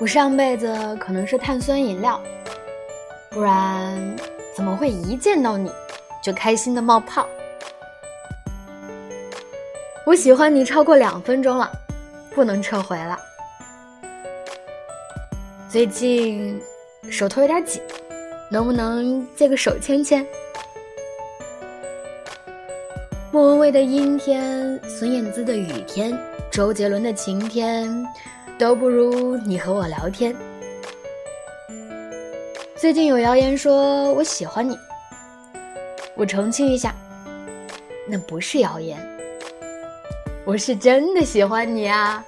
我上辈子可能是碳酸饮料，不然怎么会一见到你就开心的冒泡？我喜欢你超过两分钟了，不能撤回了。最近手头有点紧，能不能借个手牵牵？莫文蔚的阴天，孙燕姿的雨天，周杰伦的晴天。都不如你和我聊天。最近有谣言说我喜欢你，我澄清一下，那不是谣言，我是真的喜欢你啊。